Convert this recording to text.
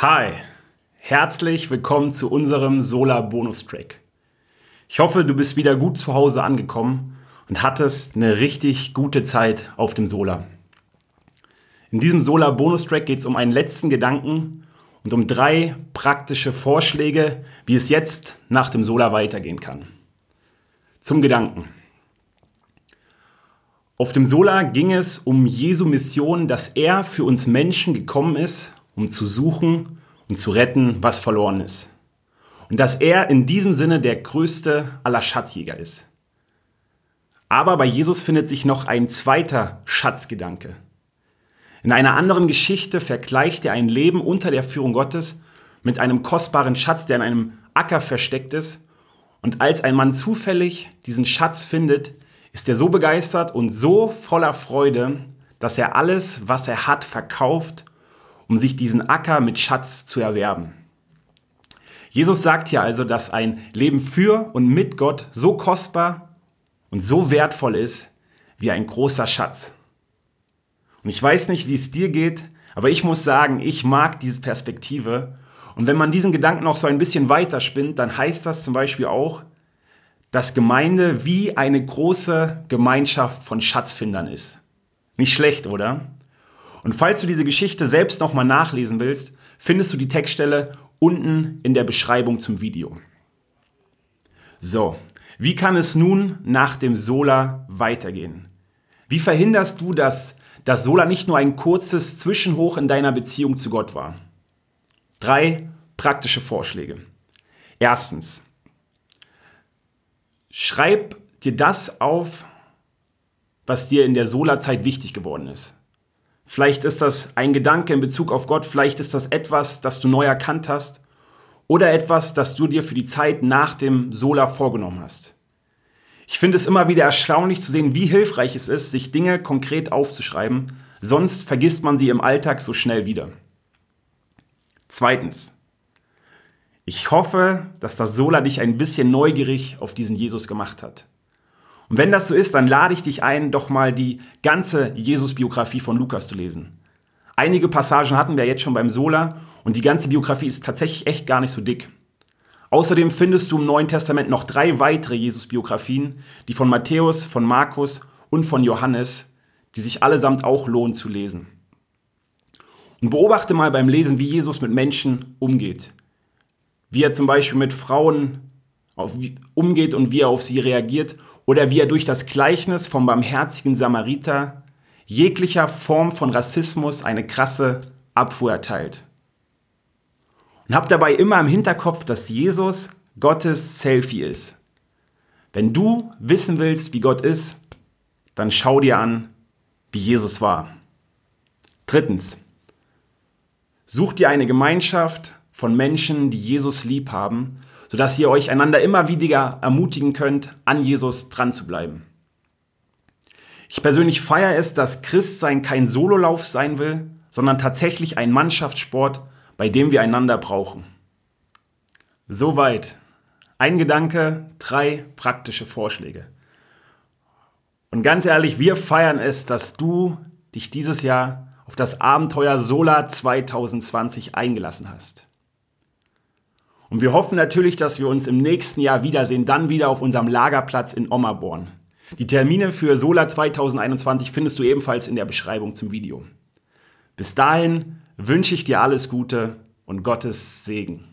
Hi, herzlich willkommen zu unserem Solar Bonus Track. Ich hoffe, du bist wieder gut zu Hause angekommen und hattest eine richtig gute Zeit auf dem Solar. In diesem Solar Bonus Track geht es um einen letzten Gedanken und um drei praktische Vorschläge, wie es jetzt nach dem Solar weitergehen kann. Zum Gedanken. Auf dem Solar ging es um Jesu Mission, dass er für uns Menschen gekommen ist, um zu suchen und zu retten, was verloren ist. Und dass er in diesem Sinne der größte aller Schatzjäger ist. Aber bei Jesus findet sich noch ein zweiter Schatzgedanke. In einer anderen Geschichte vergleicht er ein Leben unter der Führung Gottes mit einem kostbaren Schatz, der in einem Acker versteckt ist. Und als ein Mann zufällig diesen Schatz findet, ist er so begeistert und so voller Freude, dass er alles, was er hat, verkauft um sich diesen Acker mit Schatz zu erwerben. Jesus sagt hier also, dass ein Leben für und mit Gott so kostbar und so wertvoll ist wie ein großer Schatz. Und ich weiß nicht, wie es dir geht, aber ich muss sagen, ich mag diese Perspektive. Und wenn man diesen Gedanken noch so ein bisschen weiter spinnt, dann heißt das zum Beispiel auch, dass Gemeinde wie eine große Gemeinschaft von Schatzfindern ist. Nicht schlecht, oder? Und falls du diese Geschichte selbst nochmal nachlesen willst, findest du die Textstelle unten in der Beschreibung zum Video. So, wie kann es nun nach dem Sola weitergehen? Wie verhinderst du, dass das Sola nicht nur ein kurzes Zwischenhoch in deiner Beziehung zu Gott war? Drei praktische Vorschläge. Erstens, schreib dir das auf, was dir in der Sola-Zeit wichtig geworden ist. Vielleicht ist das ein Gedanke in Bezug auf Gott, vielleicht ist das etwas, das du neu erkannt hast oder etwas, das du dir für die Zeit nach dem Sola vorgenommen hast. Ich finde es immer wieder erstaunlich zu sehen, wie hilfreich es ist, sich Dinge konkret aufzuschreiben, sonst vergisst man sie im Alltag so schnell wieder. Zweitens. Ich hoffe, dass das Sola dich ein bisschen neugierig auf diesen Jesus gemacht hat. Und wenn das so ist, dann lade ich dich ein, doch mal die ganze Jesus-Biografie von Lukas zu lesen. Einige Passagen hatten wir jetzt schon beim Sola und die ganze Biografie ist tatsächlich echt gar nicht so dick. Außerdem findest du im Neuen Testament noch drei weitere Jesus-Biografien, die von Matthäus, von Markus und von Johannes, die sich allesamt auch lohnen zu lesen. Und beobachte mal beim Lesen, wie Jesus mit Menschen umgeht. Wie er zum Beispiel mit Frauen umgeht und wie er auf sie reagiert oder wie er durch das Gleichnis vom barmherzigen Samariter jeglicher Form von Rassismus eine krasse Abfuhr erteilt. Und hab dabei immer im Hinterkopf, dass Jesus Gottes Selfie ist. Wenn du wissen willst, wie Gott ist, dann schau dir an, wie Jesus war. Drittens, such dir eine Gemeinschaft von Menschen, die Jesus lieb haben sodass ihr euch einander immer wieder ermutigen könnt, an Jesus dran zu bleiben. Ich persönlich feiere es, dass Christsein kein Sololauf sein will, sondern tatsächlich ein Mannschaftssport, bei dem wir einander brauchen. Soweit. Ein Gedanke, drei praktische Vorschläge. Und ganz ehrlich, wir feiern es, dass du dich dieses Jahr auf das Abenteuer Solar 2020 eingelassen hast. Und wir hoffen natürlich, dass wir uns im nächsten Jahr wiedersehen, dann wieder auf unserem Lagerplatz in Ommerborn. Die Termine für Sola 2021 findest du ebenfalls in der Beschreibung zum Video. Bis dahin wünsche ich dir alles Gute und Gottes Segen.